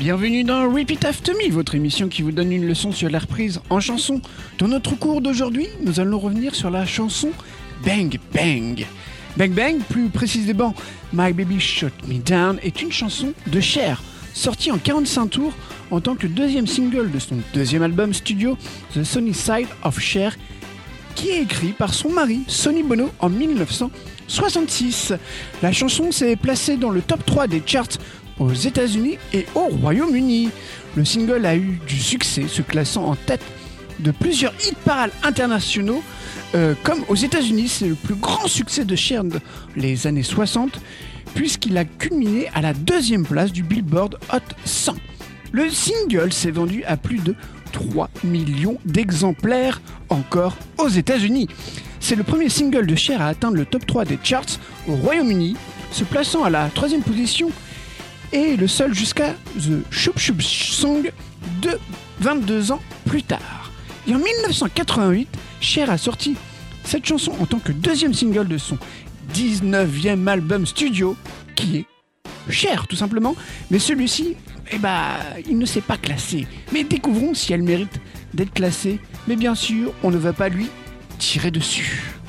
Bienvenue dans Repeat After Me, votre émission qui vous donne une leçon sur la reprise en chanson. Dans notre cours d'aujourd'hui, nous allons revenir sur la chanson Bang Bang. Bang Bang, plus précisément My Baby Shut Me Down, est une chanson de Cher, sortie en 45 tours en tant que deuxième single de son deuxième album studio, The Sunny Side of Cher, qui est écrit par son mari, Sonny Bono, en 1966. La chanson s'est placée dans le top 3 des charts aux États-Unis et au Royaume-Uni. Le single a eu du succès, se classant en tête de plusieurs hit parades internationaux, euh, comme aux États-Unis, c'est le plus grand succès de Cher les années 60, puisqu'il a culminé à la deuxième place du Billboard Hot 100. Le single s'est vendu à plus de 3 millions d'exemplaires encore aux États-Unis. C'est le premier single de Cher à atteindre le top 3 des charts au Royaume-Uni, se plaçant à la troisième position et le seul jusqu'à The Shoop Shoop Song de 22 ans plus tard. Et en 1988, Cher a sorti cette chanson en tant que deuxième single de son 19e album studio, qui est Cher tout simplement, mais celui-ci, eh ben, il ne s'est pas classé. Mais découvrons si elle mérite d'être classée, mais bien sûr, on ne va pas lui tirer dessus.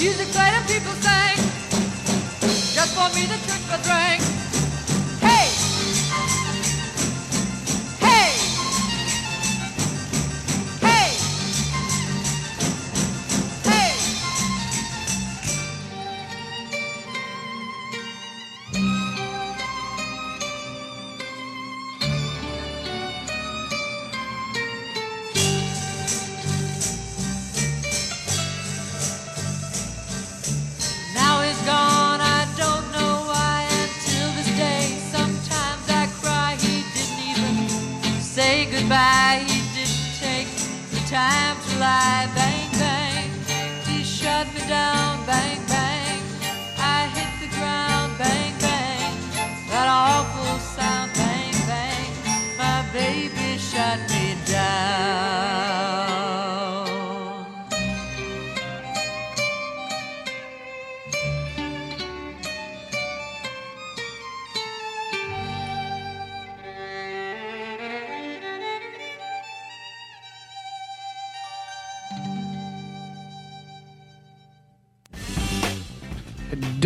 Music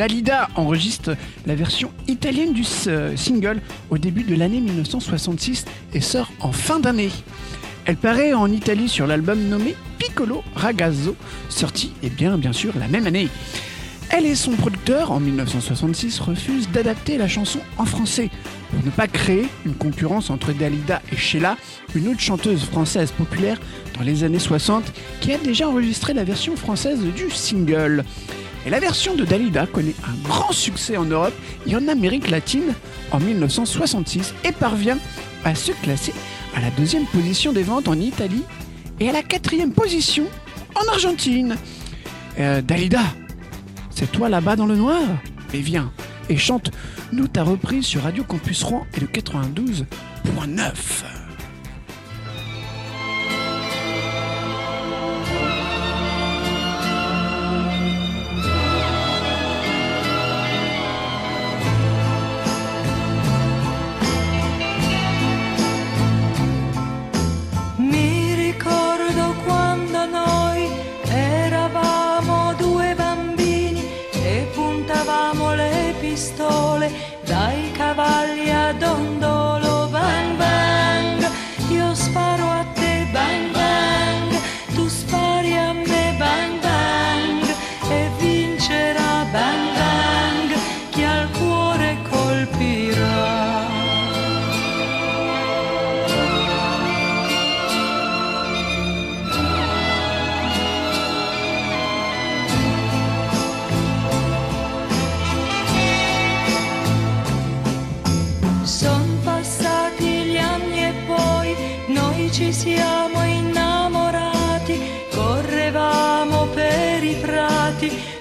Dalida enregistre la version italienne du single au début de l'année 1966 et sort en fin d'année. Elle paraît en Italie sur l'album nommé Piccolo Ragazzo, sorti et bien bien sûr la même année. Elle et son producteur, en 1966, refusent d'adapter la chanson en français pour ne pas créer une concurrence entre Dalida et Sheila, une autre chanteuse française populaire dans les années 60 qui a déjà enregistré la version française du single. Et la version de Dalida connaît un grand succès en Europe et en Amérique latine en 1966 et parvient à se classer à la deuxième position des ventes en Italie et à la quatrième position en Argentine. Euh, Dalida, c'est toi là-bas dans le noir? Et viens et chante nous ta reprise sur Radio Campus Rouen et le 92.9. noite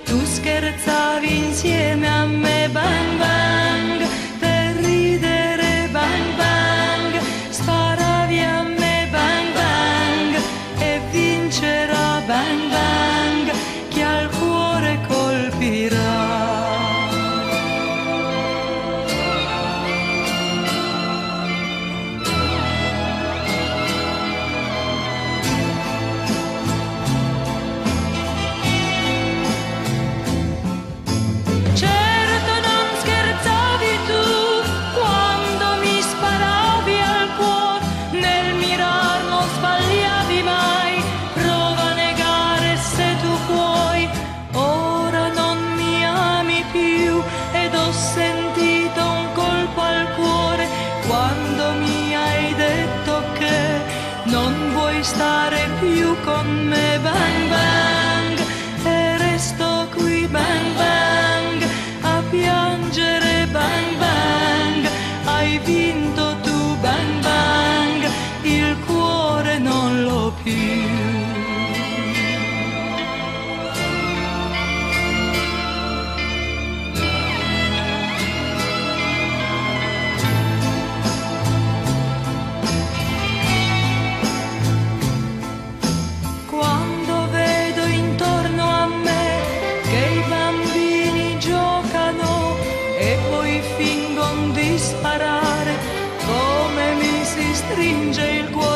stringe il cuore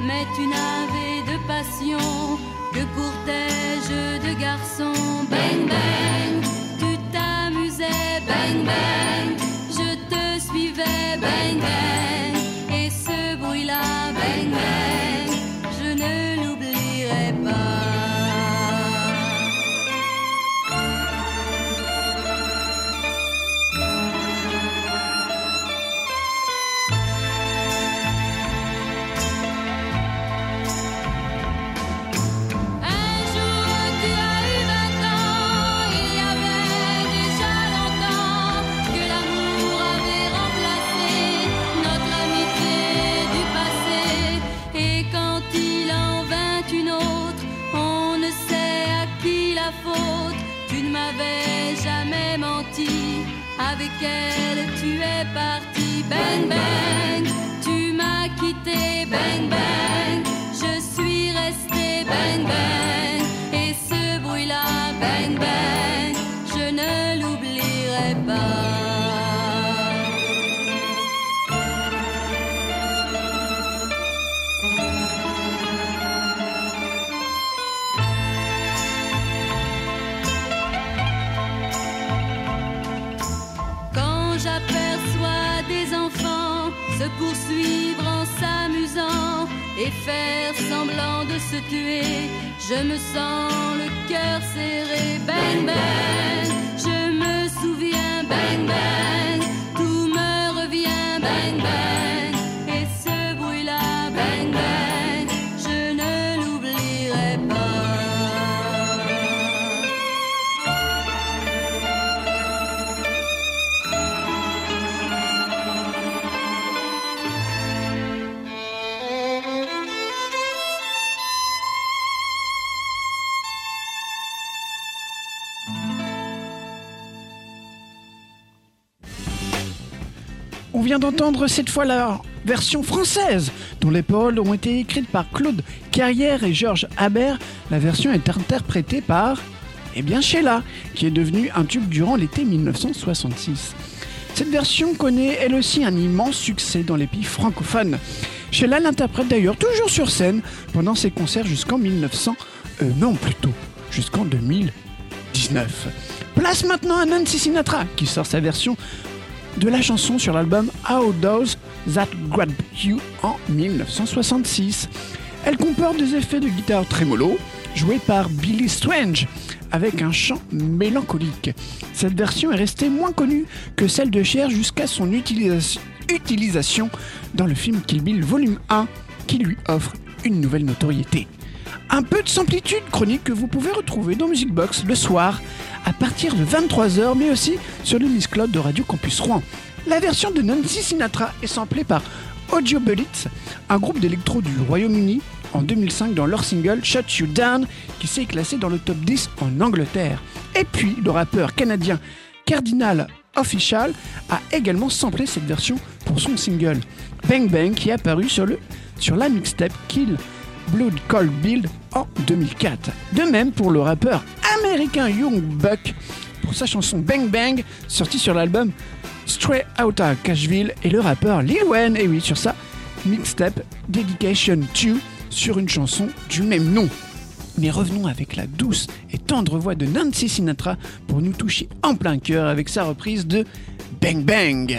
mais tu n'avais de passion que pour tes jeux de garçon. Bang bang, tu t'amusais, bang bang, je te suivais, bang bang, et ce bruit-là, bang bang, tu es parti. Bang bang, tu m'as quitté. Bang bang, je suis resté. Bang bang, et ce bruit-là, bang bang, je ne l'oublierai pas. Je me sens le cœur serré. Bang bang, je me souviens. Bang bang, d'entendre cette fois la version française, dont les paroles ont été écrites par Claude Carrière et Georges Habert. La version est interprétée par, eh bien, Sheila, qui est devenue un tube durant l'été 1966. Cette version connaît elle aussi un immense succès dans les pays francophones. Sheila l'interprète d'ailleurs toujours sur scène pendant ses concerts jusqu'en 1900, euh, non plutôt, jusqu'en 2019. Place maintenant à Nancy Sinatra qui sort sa version de la chanson sur l'album How Does That Grab You en 1966. Elle comporte des effets de guitare trémolo joués par Billy Strange avec un chant mélancolique. Cette version est restée moins connue que celle de Cher jusqu'à son utilisation, utilisation dans le film Kill Bill Volume 1 qui lui offre une nouvelle notoriété. Un peu de samplitude chronique que vous pouvez retrouver dans Music Box le soir à partir de 23h, mais aussi sur le Miss Cloud de Radio Campus Rouen. La version de Nancy Sinatra est samplée par Audio Bullets, un groupe d'électro du Royaume-Uni, en 2005 dans leur single Shut You Down, qui s'est classé dans le top 10 en Angleterre. Et puis, le rappeur canadien Cardinal Official a également samplé cette version pour son single Bang Bang, qui est apparu sur, le, sur la mixtape Kill Blood Cold Build en 2004. De même pour le rappeur américain Young Buck pour sa chanson Bang Bang sortie sur l'album Stray Outta Cashville et le rappeur Lil Wayne, et oui sur sa mixtape Dedication 2 sur une chanson du même nom. Mais revenons avec la douce et tendre voix de Nancy Sinatra pour nous toucher en plein cœur avec sa reprise de Bang Bang.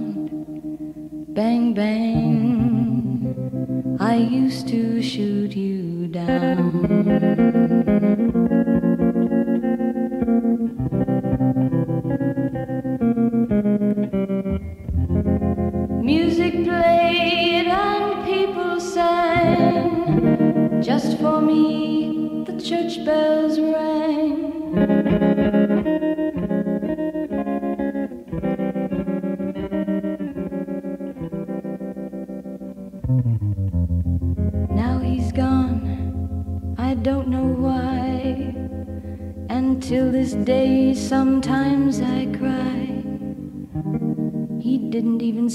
bang, bang. I used to shoot you down. Music played and people sang. Just for me, the church bells rang.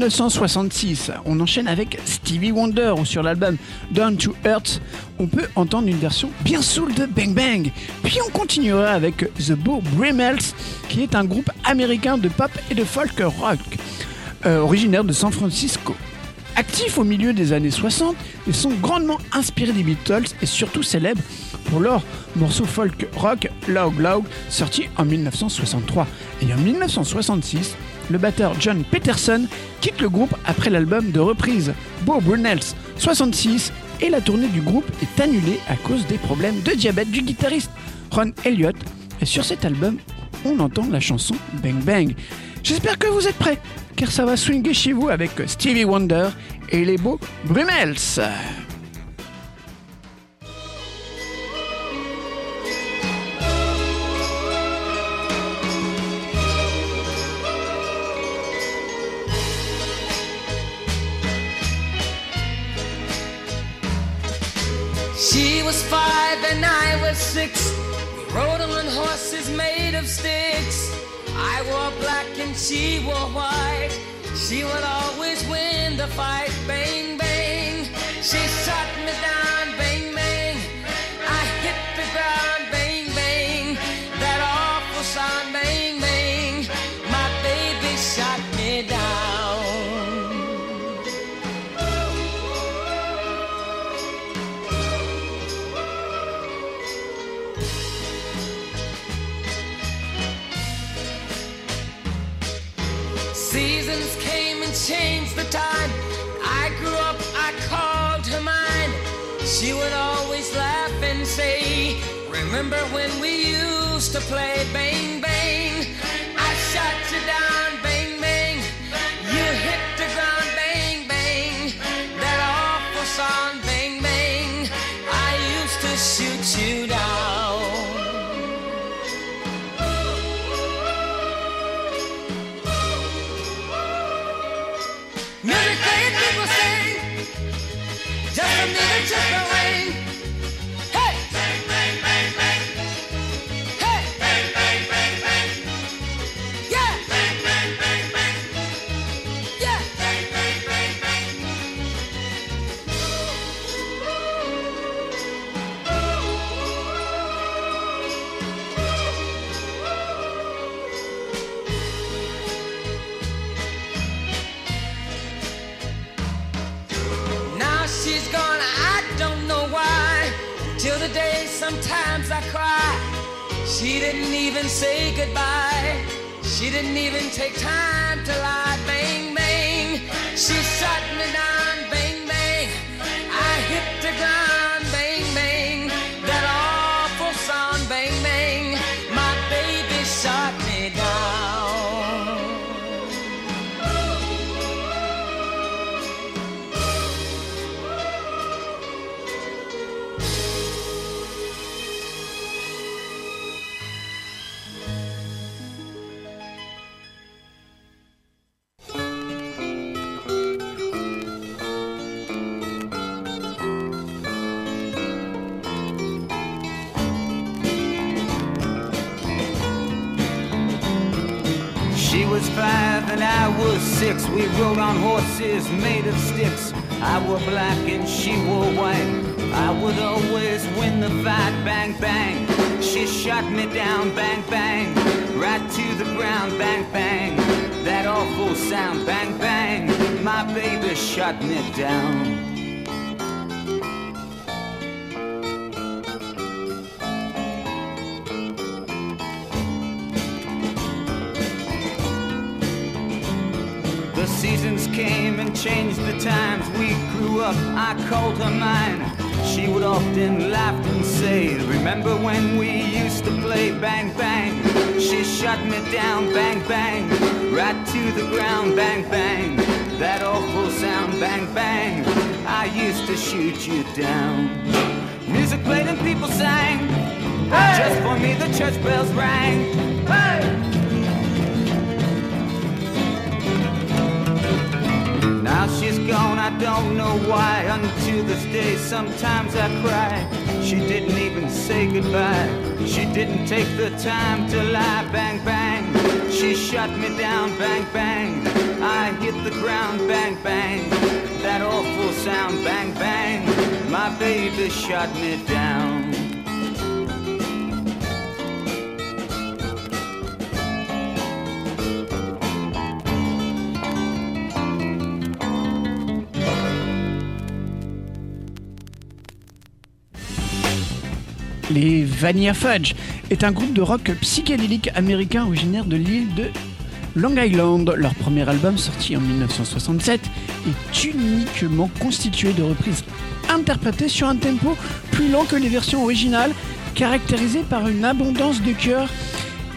1966, on enchaîne avec Stevie Wonder sur l'album Down to Earth, on peut entendre une version bien soul de Bang Bang. Puis on continuera avec The Beau Brimels qui est un groupe américain de pop et de folk rock euh, originaire de San Francisco. Actifs au milieu des années 60, ils sont grandement inspirés des Beatles et surtout célèbres pour leur morceau folk rock Log Log sorti en 1963. Et en 1966, le batteur John Peterson quitte le groupe après l'album de reprise Bo Brunels 66 et la tournée du groupe est annulée à cause des problèmes de diabète du guitariste Ron Elliott. Et sur cet album, on entend la chanson Bang Bang. J'espère que vous êtes prêts, car ça va swinguer chez vous avec Stevie Wonder et les beaux Brumels. She was five and I was six. We rode on horses made of sticks. I wore black and she wore white. She would always win the fight. Bang, bang. She shot me down. Seasons came and changed the time. I grew up, I called her mine. She would always laugh and say, Remember when we used to play bang bang? I shot you down, bang bang. You hit the ground, bang bang. That awful song, minute, just She didn't even say goodbye. She didn't even take time to lie. Bang, bang. She shot me down. Was six. We rode on horses made of sticks. I wore black and she wore white. I would always win the fight, bang, bang. She shot me down, bang, bang. Right to the ground, bang, bang. That awful sound, bang, bang. My baby shot me down. Up, I called her mine. She would often laugh and say, Remember when we used to play bang bang? She shut me down, bang bang, right to the ground, bang bang. That awful sound, bang bang. I used to shoot you down. Music played and people sang. Just for me, the church bells rang. Now gone, I don't know why. Until this day, sometimes I cry. She didn't even say goodbye. She didn't take the time to lie. Bang, bang. She shut me down. Bang, bang. I hit the ground. Bang, bang. That awful sound. Bang, bang. My baby shut me down. Les Vanilla Fudge est un groupe de rock psychédélique américain originaire de l'île de Long Island. Leur premier album, sorti en 1967, est uniquement constitué de reprises interprétées sur un tempo plus lent que les versions originales, caractérisé par une abondance de chœurs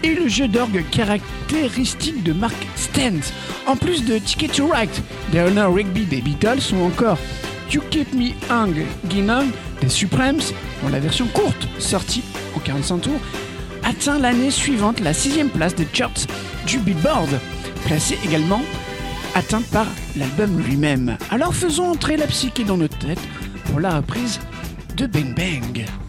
et le jeu d'orgue caractéristique de Mark Stentz. En plus de Ticket to Ride, des Honor Rigby des Beatles ou encore You Keep Me Hung Ginnon des Supremes, la version courte, sortie en 45 tours, atteint l'année suivante la sixième place des charts du Billboard, placée également atteinte par l'album lui-même. Alors faisons entrer la psyché dans notre tête pour la reprise de Bang Bang.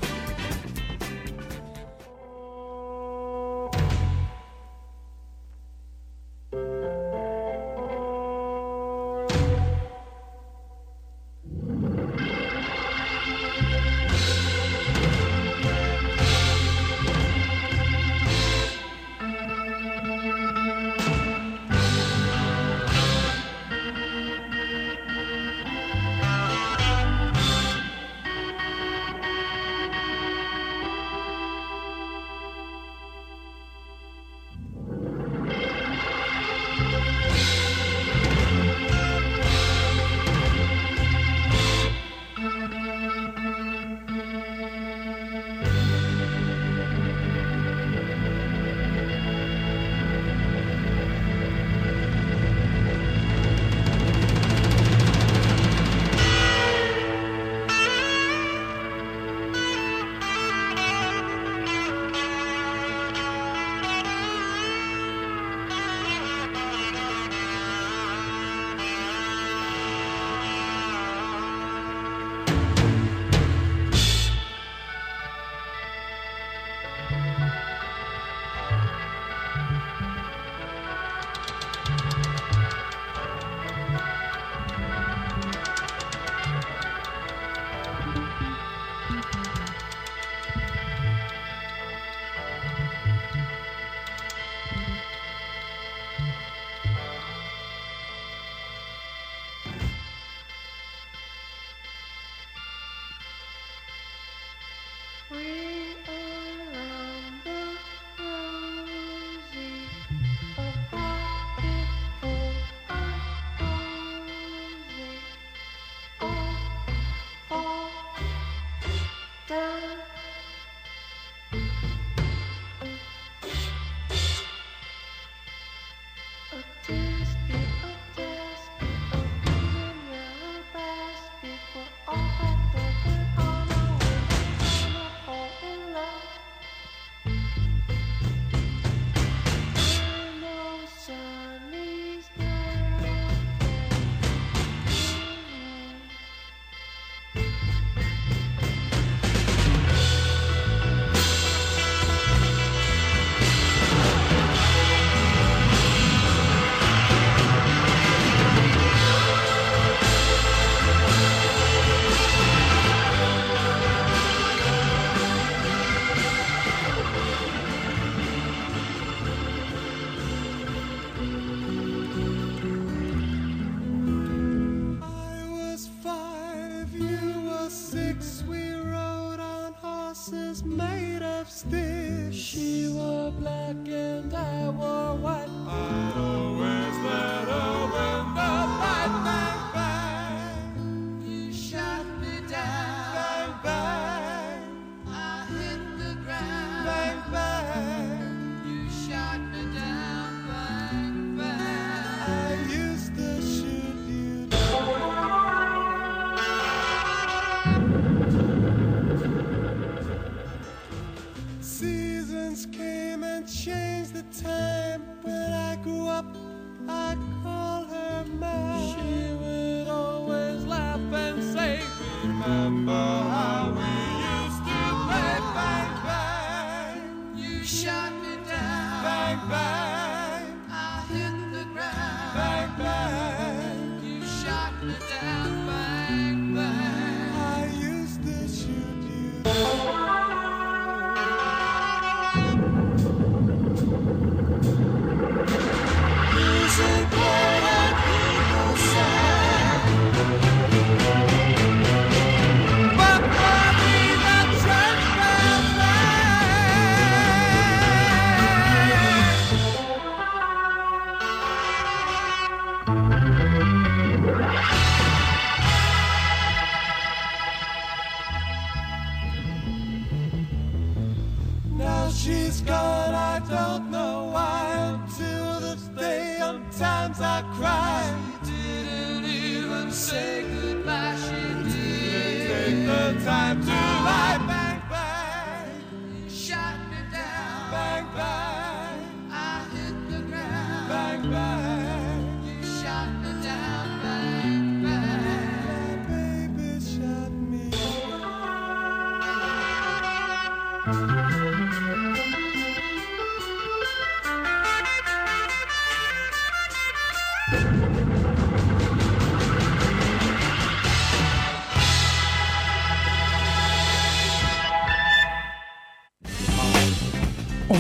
Down.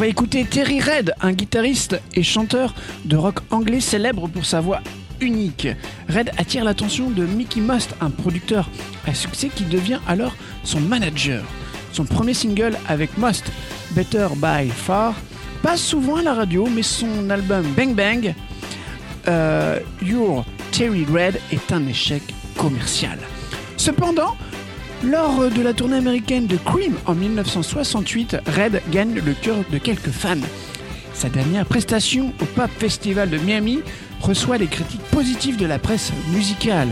Va écouter Terry Red, un guitariste et chanteur de rock anglais célèbre pour sa voix unique. Red attire l'attention de Mickey Most, un producteur à succès qui devient alors son manager. Son premier single avec Most, Better by Far, passe souvent à la radio, mais son album Bang Bang, euh, Your Terry Red, est un échec commercial. Cependant, lors de la tournée américaine de Cream en 1968, Red gagne le cœur de quelques fans. Sa dernière prestation au Pop Festival de Miami reçoit les critiques positives de la presse musicale.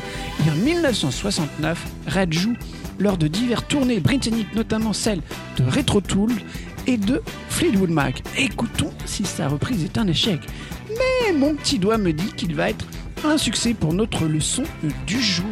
Et en 1969, Red joue lors de diverses tournées britanniques, notamment celle de Retro Tool et de Fleetwood Mac. Écoutons si sa reprise est un échec. Mais mon petit doigt me dit qu'il va être un succès pour notre leçon du jour.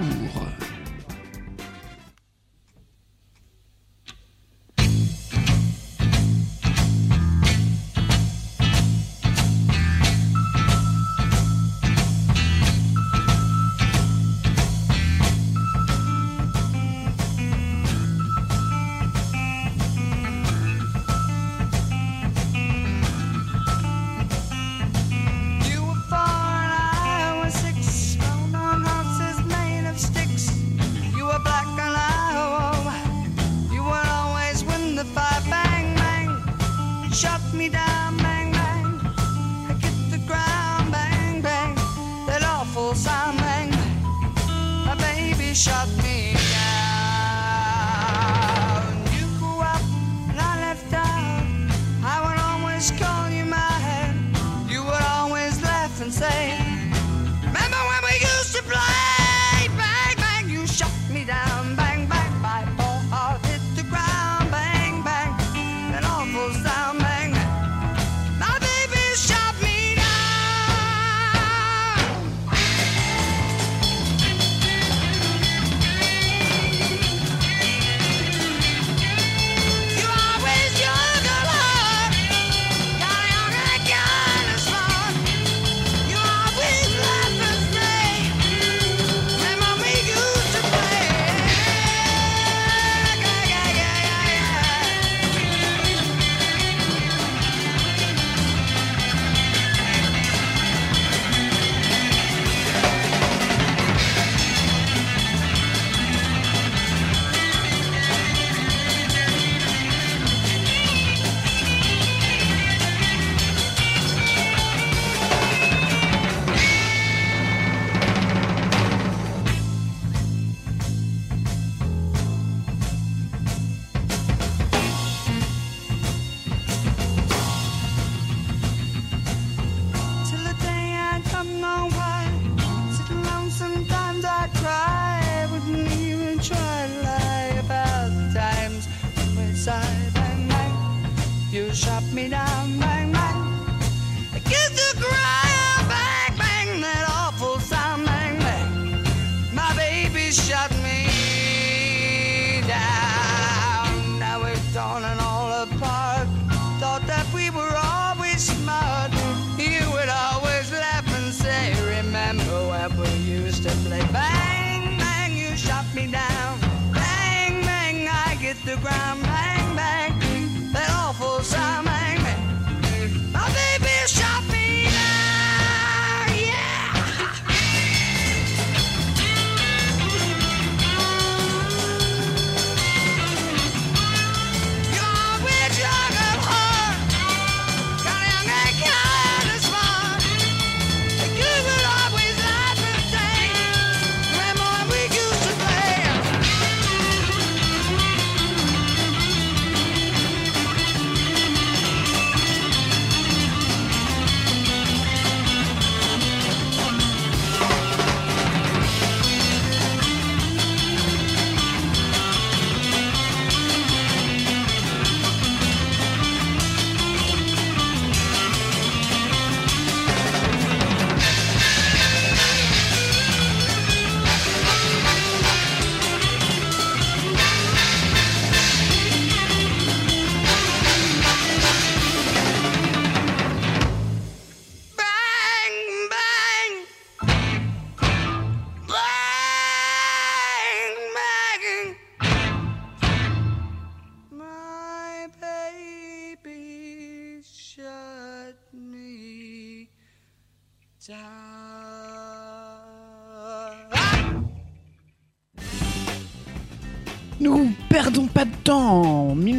When we used to play? Bang,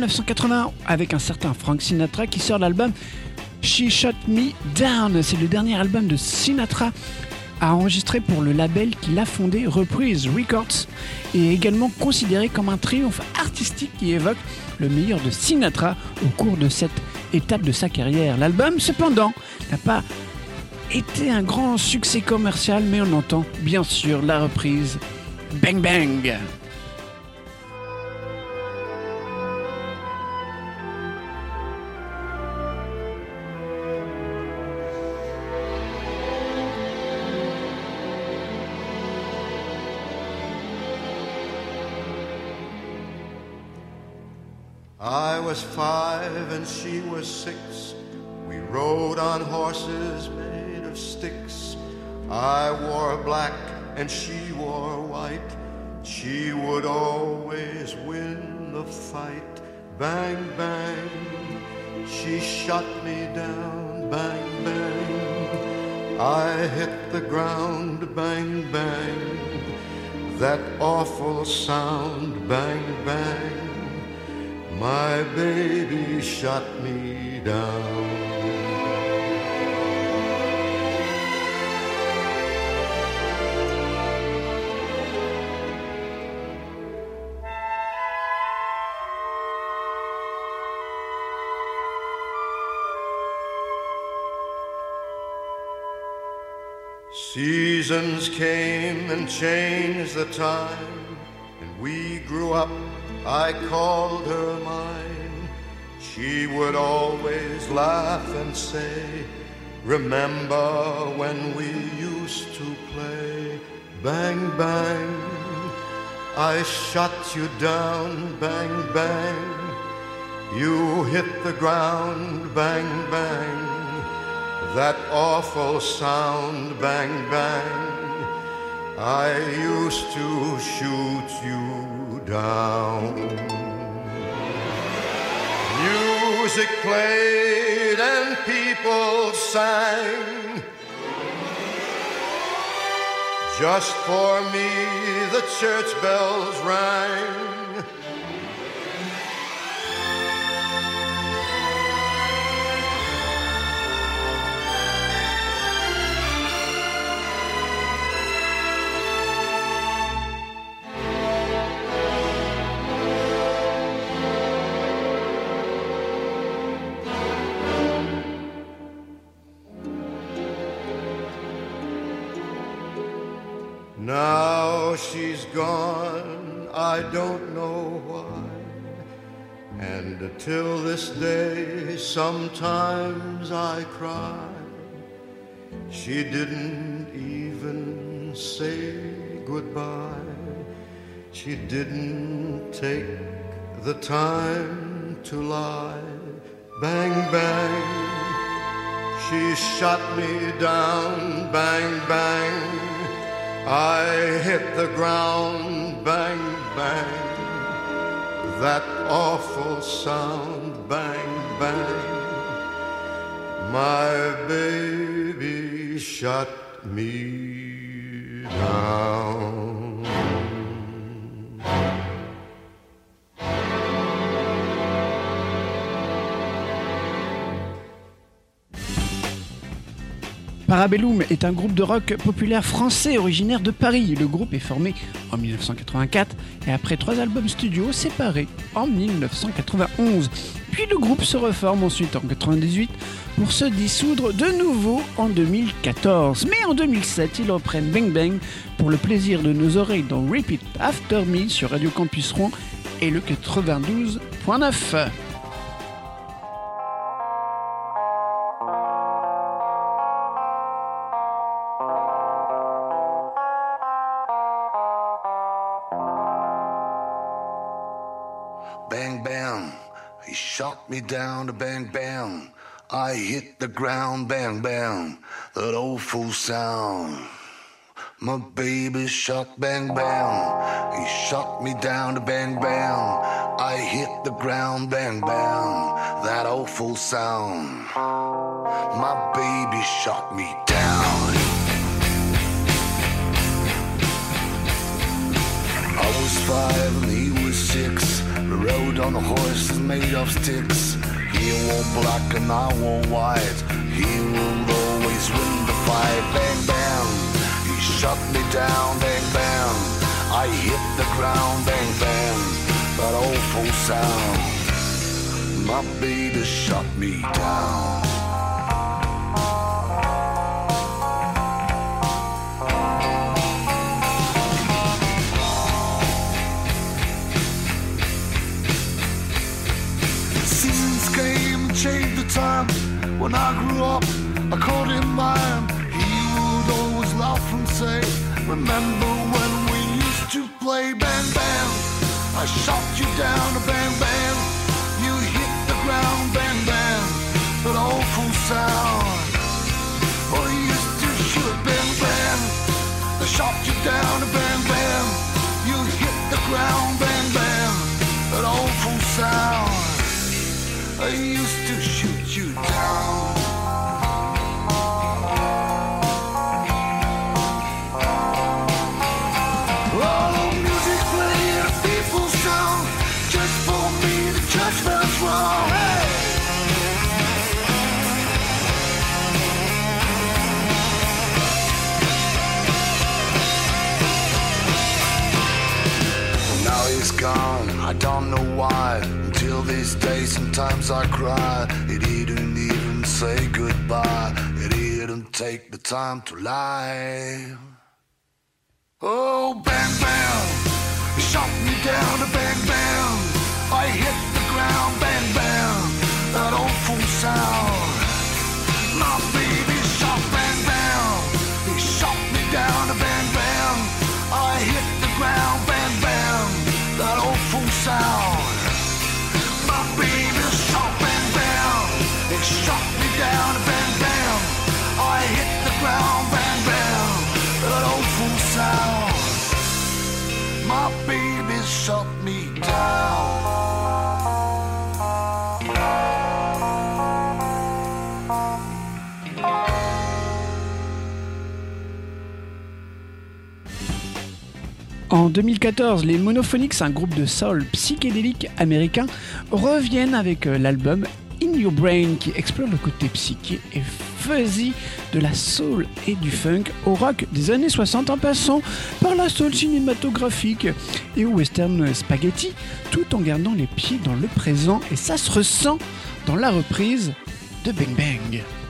1981 avec un certain Frank Sinatra qui sort l'album She Shot Me Down. C'est le dernier album de Sinatra à enregistrer pour le label qu'il a fondé, Reprise Records, et également considéré comme un triomphe artistique qui évoque le meilleur de Sinatra au cours de cette étape de sa carrière. L'album, cependant, n'a pas été un grand succès commercial, mais on entend bien sûr la reprise Bang Bang. And she wore white. She would always win the fight. Bang, bang. She shot me down. Bang, bang. I hit the ground. Bang, bang. That awful sound. Bang, bang. My baby shot me down. Seasons came and changed the time, and we grew up. I called her mine. She would always laugh and say, Remember when we used to play? Bang, bang. I shot you down, bang, bang. You hit the ground, bang, bang. That awful sound, bang, bang. I used to shoot you down. Music played and people sang. Just for me, the church bells rang. And till this day, sometimes I cry. She didn't even say goodbye. She didn't take the time to lie. Bang, bang. She shot me down. Bang, bang. I hit the ground. Bang, bang. That awful sound. Bang, bang. My baby shut me down. Parabellum est un groupe de rock populaire français originaire de Paris. Le groupe est formé en 1984 et après trois albums studio séparés en 1991. Puis le groupe se reforme ensuite en 98 pour se dissoudre de nouveau en 2014. Mais en 2007, ils reprennent Bang Bang pour le plaisir de nos oreilles dans Repeat After Me sur Radio Campus Rouen et le 92.9. He shot me down to bang, bang. I hit the ground, bang, bang. That awful sound. My baby shot, bang, bang. He shot me down to bang, bang. I hit the ground, bang, bang. That awful sound. My baby shot me down. I was five and he was six. Rode on a horse made of sticks. He wore black and I wore white. He would always win the fight. Bang bang. He shot me down. Bang bang. I hit the ground. Bang bang. That awful sound. My baby shot me down. Time. When I grew up, I called him mine. He would always laugh and say, Remember when we used to play bang bang? I shot you down a bang bang. You hit the ground bang bang. That awful sound. Oh, you used to shoot bang bang. I shot you down a bang bang. You hit the ground bang bang. That awful sound. I used sometimes I cry. it didn't even say goodbye. It didn't take the time to lie. Oh, bang, bang. Shot me down bang, bang. I hit 2014, les Monophonics, un groupe de soul psychédélique américain, reviennent avec euh, l'album In Your Brain qui explore le côté psyché et fuzzy de la soul et du funk au rock des années 60 en passant par la soul cinématographique et au western spaghetti tout en gardant les pieds dans le présent et ça se ressent dans la reprise de Bang Bang.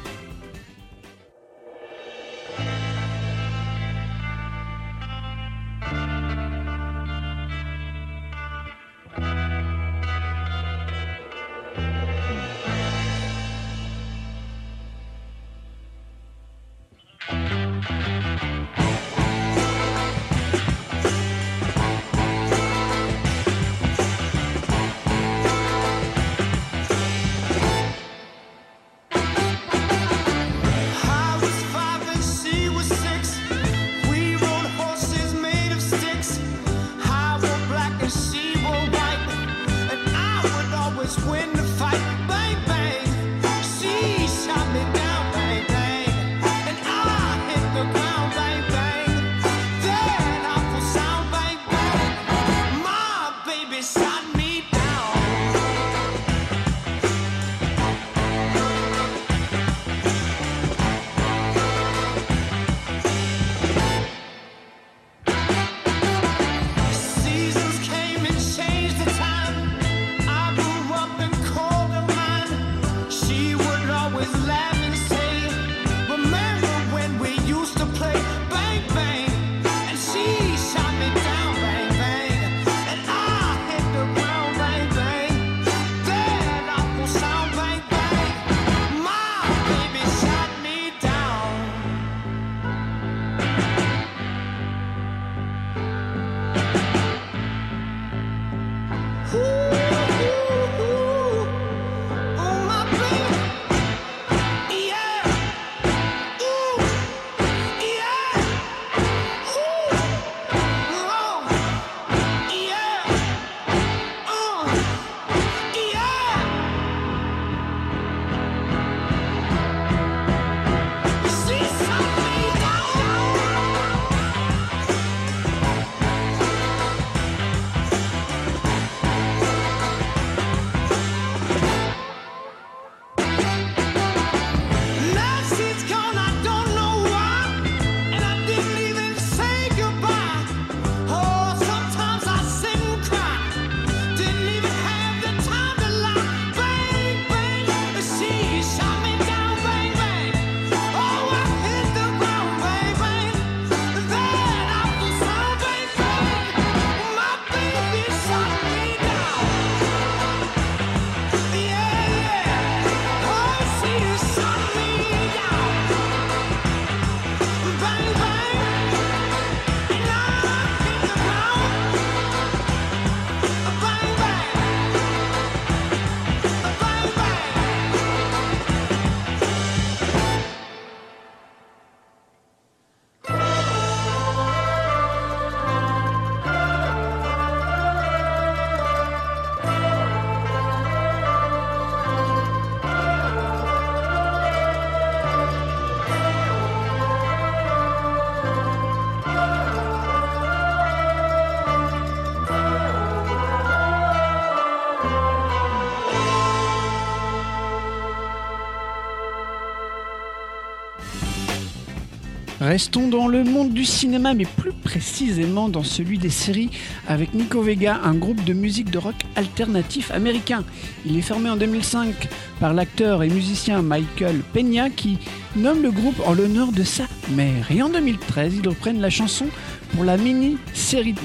Restons dans le monde du cinéma, mais plus précisément dans celui des séries, avec Nico Vega, un groupe de musique de rock alternatif américain. Il est formé en 2005 par l'acteur et musicien Michael Peña, qui nomme le groupe en l'honneur de sa mère. Et en 2013, ils reprennent la chanson pour la mini-série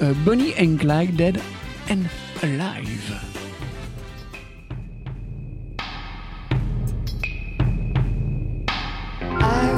euh, Bonnie and Clyde Dead and Alive.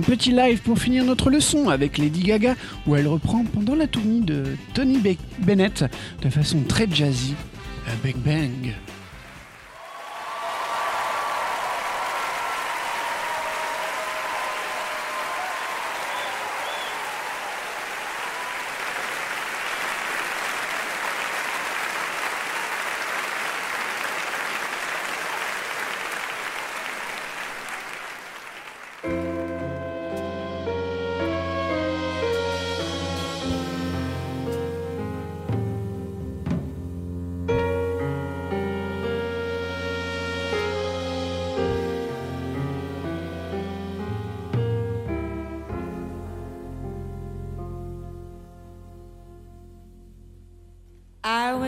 Un petit live pour finir notre leçon avec Lady Gaga où elle reprend pendant la tournée de Tony Be- Bennett de façon très jazzy Bang Bang.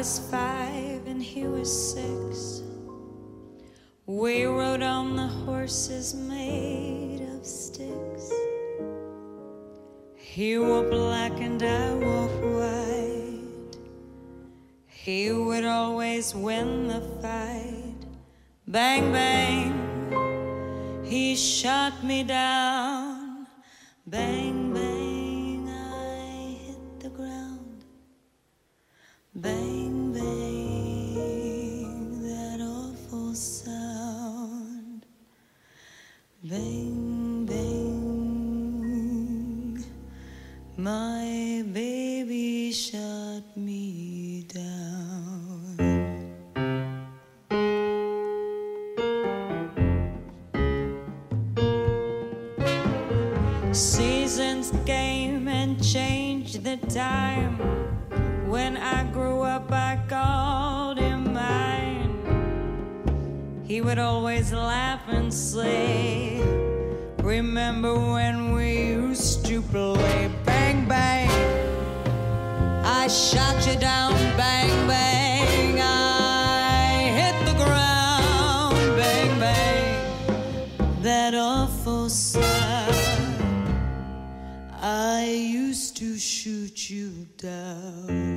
Was five and he was six. We rode on the horses made of sticks. He wore black and I wore white. He would always win the fight. Bang, bang, he shot me down. Remember when we used to play bang bang? I shot you down, bang bang. I hit the ground, bang bang. That awful sound. I used to shoot you down.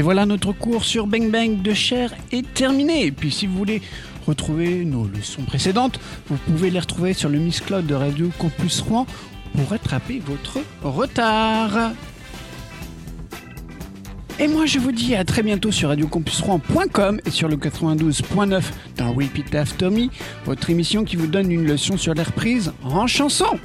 Et voilà, notre cours sur Bang Bang de Cher est terminé. Et puis si vous voulez retrouver nos leçons précédentes, vous pouvez les retrouver sur le Miss Cloud de Radio Campus Rouen pour rattraper votre retard. Et moi je vous dis à très bientôt sur radiocampusrouen.com et sur le 92.9 dans Repeat After Me, votre émission qui vous donne une leçon sur l'air prise en chanson.